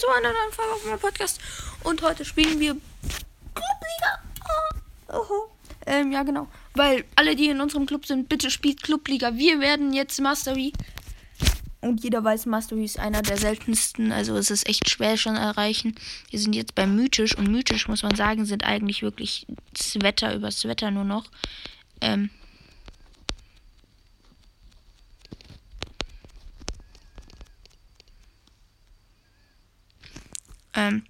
zu einer neuen Folge auf meinem Podcast. Und heute spielen wir Clubliga. Oh. Ähm, ja, genau. Weil alle, die in unserem Club sind, bitte spielt Clubliga. Wir werden jetzt Mastery. Und jeder weiß, Mastery ist einer der seltensten. Also es ist echt schwer schon erreichen. Wir sind jetzt bei Mythisch. Und Mythisch, muss man sagen, sind eigentlich wirklich das Wetter übers Wetter nur noch. Ähm, Ähm,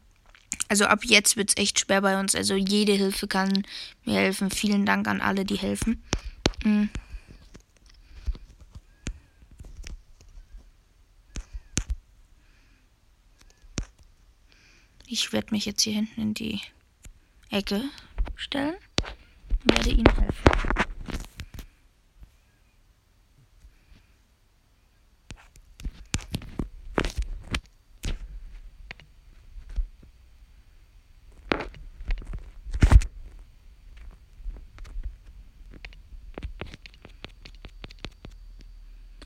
also ab jetzt wird es echt schwer bei uns. Also jede Hilfe kann mir helfen. Vielen Dank an alle, die helfen. Mhm. Ich werde mich jetzt hier hinten in die Ecke stellen und werde ihnen helfen.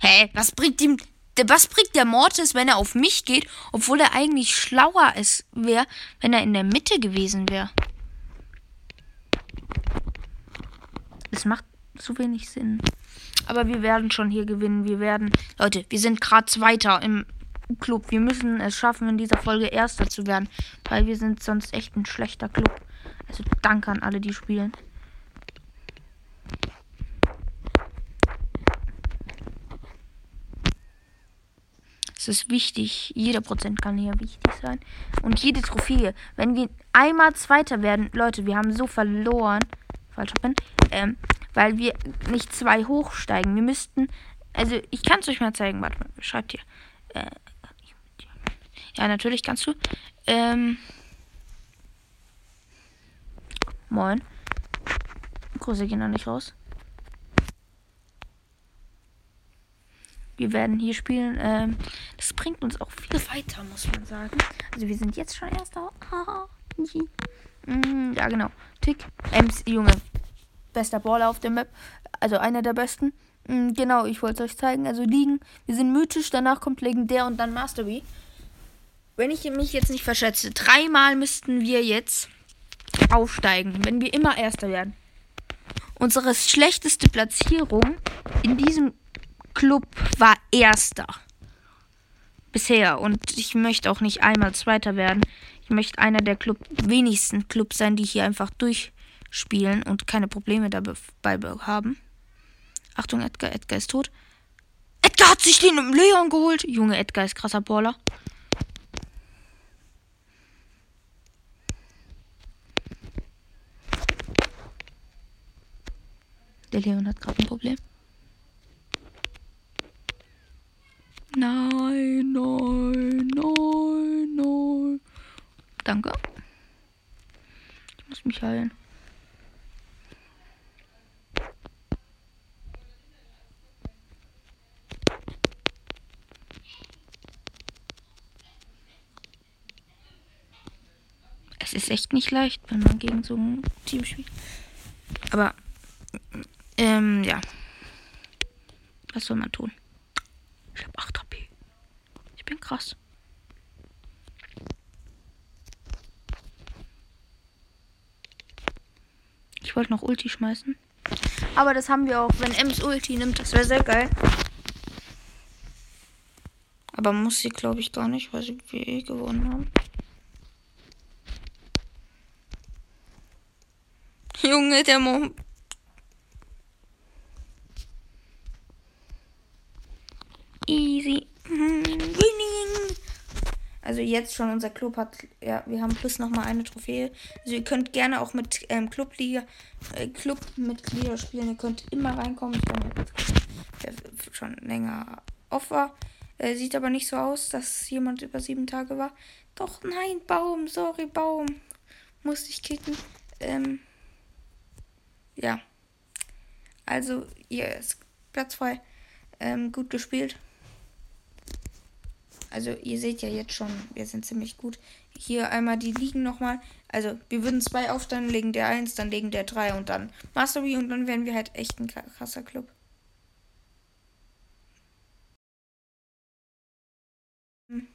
Hä? Was bringt ihm. Was bringt der Mortis, wenn er auf mich geht, obwohl er eigentlich schlauer wäre, wenn er in der Mitte gewesen wäre? Es macht zu wenig Sinn. Aber wir werden schon hier gewinnen. Wir werden. Leute, wir sind gerade Zweiter im Club. Wir müssen es schaffen, in dieser Folge Erster zu werden. Weil wir sind sonst echt ein schlechter Club. Also danke an alle, die spielen. Es ist wichtig. Jeder Prozent kann hier wichtig sein. Und jede Trophäe. Wenn wir einmal Zweiter werden, Leute, wir haben so verloren. Falscher Pin. Ähm, weil wir nicht zwei hochsteigen. Wir müssten. Also, ich kann es euch mal zeigen. Warte mal, schreibt hier. Äh, ja, natürlich kannst du. Ähm. Moin. Grüße gehen noch nicht raus. Wir werden hier spielen. Ähm, das bringt uns auch viel weiter, muss man sagen. Also wir sind jetzt schon erster. mm, ja, genau. Tick. Ems, Junge. Bester Baller auf der Map. Also einer der besten. Mm, genau, ich wollte es euch zeigen. Also liegen. Wir sind mythisch, danach kommt legendär und dann Mastery. Wenn ich mich jetzt nicht verschätze, dreimal müssten wir jetzt aufsteigen, wenn wir immer Erster werden. Unsere schlechteste Platzierung in diesem Club war erster. Bisher. Und ich möchte auch nicht einmal Zweiter werden. Ich möchte einer der Club wenigsten Clubs sein, die hier einfach durchspielen und keine Probleme dabei haben. Achtung, Edgar, Edgar ist tot. Edgar hat sich den Leon geholt. Junge, Edgar ist krasser Baller. Der Leon hat gerade ein Problem. Nein, nein, nein, nein. Danke. Ich muss mich heilen. Es ist echt nicht leicht, wenn man gegen so ein Team spielt. Aber, ähm, ja. Was soll man tun? Ich habe 8 HP. Ich bin krass. Ich wollte noch Ulti schmeißen. Aber das haben wir auch, wenn Ems Ulti nimmt. Das wäre sehr geil. Aber muss sie, glaube ich, gar nicht, weil sie wir gewonnen haben. Junge, der Mo Easy. Also jetzt schon unser Club hat, ja, wir haben plus noch mal eine Trophäe. Also ihr könnt gerne auch mit ähm, Clubliga, äh, Clubmitglieder spielen. Ihr könnt immer reinkommen. Ich bin jetzt schon länger off war. Äh, sieht aber nicht so aus, dass jemand über sieben Tage war. Doch, nein, Baum, sorry, Baum. Musste ich kicken. Ähm, ja. Also, hier ist Platz frei. Ähm, gut gespielt. Also ihr seht ja jetzt schon, wir sind ziemlich gut. Hier einmal die liegen nochmal. Also wir würden zwei aufstellen, legen der 1, dann legen der 3 und dann Mastery und dann wären wir halt echt ein krasser Club. Hm.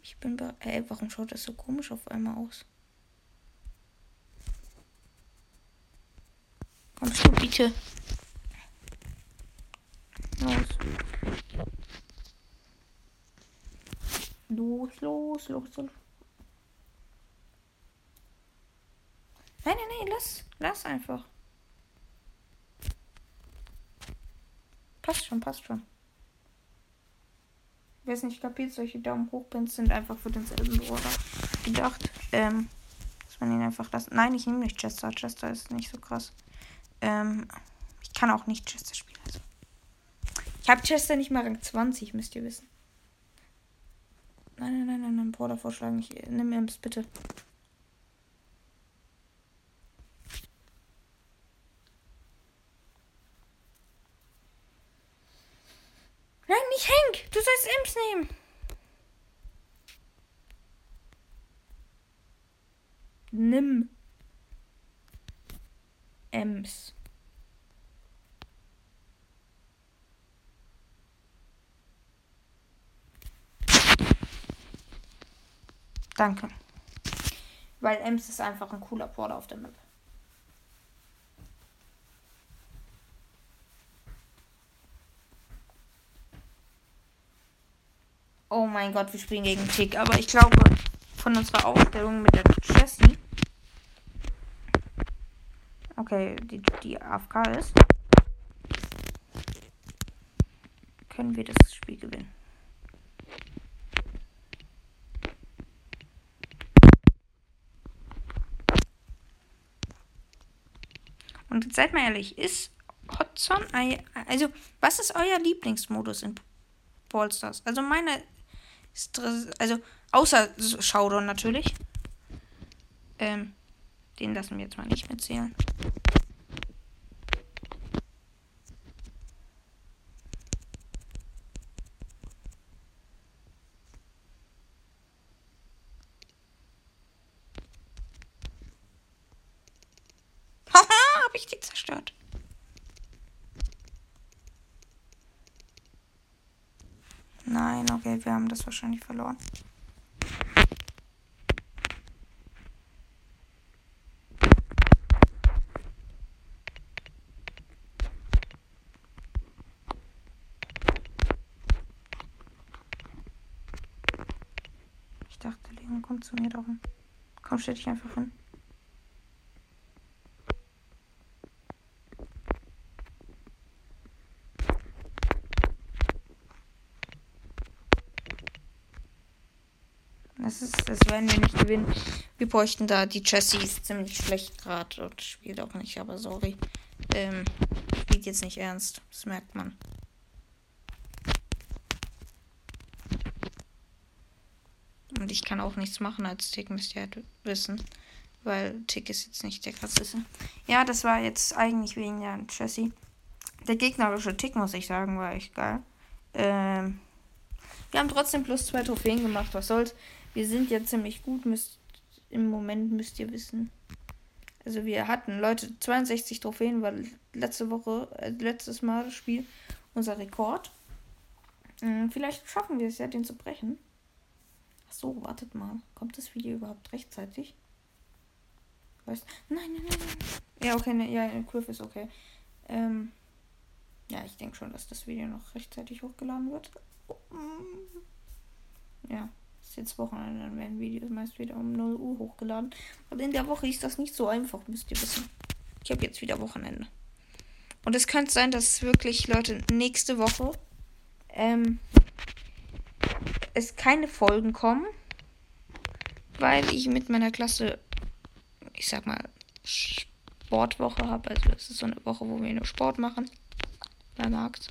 Ich bin bei. Ey, warum schaut das so komisch auf einmal aus? Kommst du bitte? Los. Los, los, los, los. Nein, nein, nein, lass. Lass einfach. Passt schon, passt schon. Wer es nicht kapiert, solche Daumen hoch sind einfach für denselben Bruder gedacht. Ähm, dass man ihn einfach lassen. Nein, ich nehme nicht Chester. Chester ist nicht so krass. Ähm, ich kann auch nicht Chester spielen. Also. Ich habe Chester nicht mal Rang 20, müsst ihr wissen. Nein, nein, nein, nein, nein, Bruder vorschlagen. Ich, nimm Imps, bitte. Nein, nicht Hank! Du sollst Imps nehmen! Nimm. Ems. Danke. Weil Ems ist einfach ein cooler Porter auf der Map. Oh mein Gott, wir spielen gegen Tick. Aber ich glaube, von unserer Aufstellung mit der Jessie. Okay, die, die AFK ist. Können wir das Spiel gewinnen. Und seid mal ehrlich, ist Hotzon, also was ist euer Lieblingsmodus in Ballstars? Also meine ist, also außer Showdown natürlich. Ähm, den lassen wir jetzt mal nicht mitzählen. Okay, wir haben das wahrscheinlich verloren. Ich dachte, Leon kommt zu mir darum. Komm, stell dich einfach hin. Das, werden wir nicht gewinnen. Wir bräuchten da die Jessie ist ziemlich schlecht gerade und spielt auch nicht, aber sorry. Ähm, spielt jetzt nicht ernst. Das merkt man. Und ich kann auch nichts machen als Tick, müsst ihr halt wissen. Weil Tick ist jetzt nicht der krasseste. Ja, das war jetzt eigentlich wegen der Jessie. Der gegnerische Tick, muss ich sagen, war echt geil. Ähm, wir haben trotzdem plus zwei Trophäen gemacht, was soll's. Wir sind ja ziemlich gut, müsst, im Moment müsst ihr wissen. Also wir hatten, Leute, 62 Trophäen war letzte Woche, äh, letztes Mal das Spiel unser Rekord. Hm, vielleicht schaffen wir es ja, den zu brechen. Ach so, wartet mal. Kommt das Video überhaupt rechtzeitig? Weißt Nein, nein, nein, nein. Ja, okay, ne, ja, Kurve ist okay. Ähm, schon, dass das Video noch rechtzeitig hochgeladen wird. Ja ist jetzt Wochenende, dann werden Videos meist wieder um 0 Uhr hochgeladen. Und in der Woche ist das nicht so einfach, müsst ihr wissen. Ich habe jetzt wieder Wochenende. Und es könnte sein, dass wirklich, Leute, nächste Woche ähm, es keine Folgen kommen, weil ich mit meiner Klasse, ich sag mal, Sportwoche habe. Also es ist so eine Woche, wo wir nur Sport machen. Bei Markt.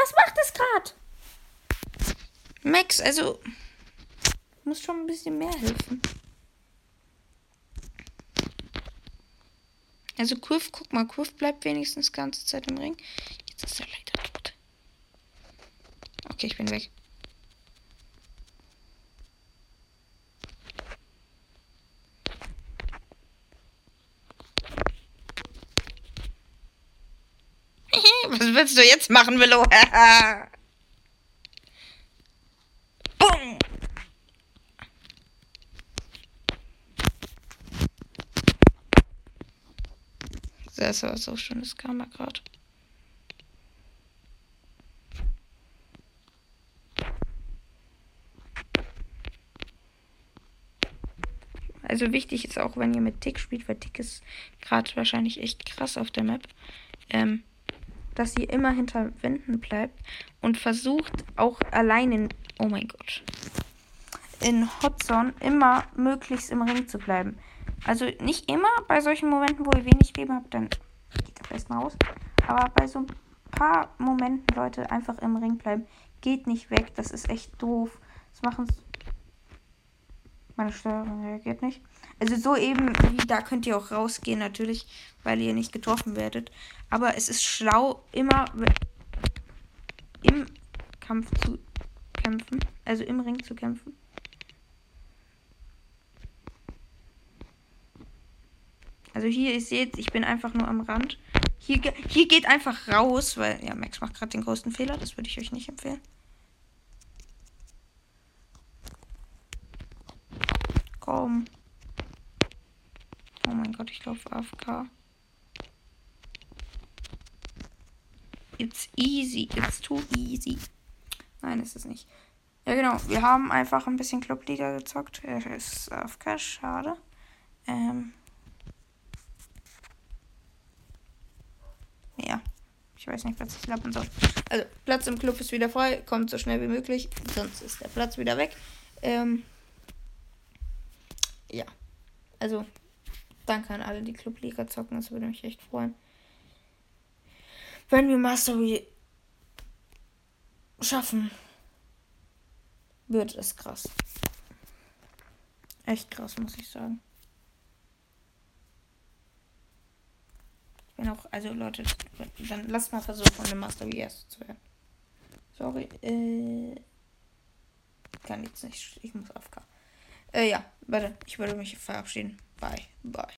was macht das gerade? Max, also. Muss schon ein bisschen mehr helfen. Also Kurf, guck mal, Kurf bleibt wenigstens ganze Zeit im Ring. Jetzt ist er leider tot. Okay, ich bin weg. Kannst du jetzt machen, Willow. Boom. Das war so schönes Karma gerade. Also wichtig ist auch, wenn ihr mit Tick spielt, weil Tick ist gerade wahrscheinlich echt krass auf der Map, ähm, dass ihr immer hinter Wänden bleibt und versucht auch allein in, oh mein Gott, in Hotzone immer möglichst im Ring zu bleiben. Also nicht immer bei solchen Momenten, wo ihr wenig Leben habt, dann geht der vielleicht mal aus. Aber bei so ein paar Momenten, Leute, einfach im Ring bleiben. Geht nicht weg, das ist echt doof. Das machen meine Steuerung reagiert nicht. Also so eben wie da könnt ihr auch rausgehen natürlich, weil ihr nicht getroffen werdet. Aber es ist schlau, immer im Kampf zu kämpfen. Also im Ring zu kämpfen. Also hier, ihr seht, ich bin einfach nur am Rand. Hier, hier geht einfach raus, weil, ja, Max macht gerade den größten Fehler. Das würde ich euch nicht empfehlen. Komm. Oh mein Gott, ich laufe AFK. It's easy. It's too easy. Nein, ist es nicht. Ja, genau. Wir haben einfach ein bisschen Clubliga gezockt. Er ist AFK. Schade. Ähm. Ja. Ich weiß nicht, was ich lappen soll. Also, Platz im Club ist wieder frei. Kommt so schnell wie möglich. Sonst ist der Platz wieder weg. Ähm. Ja. Also, danke an alle, die Clubliga zocken. Das würde mich echt freuen. Wenn wir Mastery schaffen, wird es krass. Echt krass, muss ich sagen. Bin auch, also Leute, dann lasst mal versuchen, eine Mastery erst zu werden. Sorry, äh, kann jetzt nicht, ich muss aufgehen. Äh, ja, warte, ich würde mich verabschieden. Bye, bye.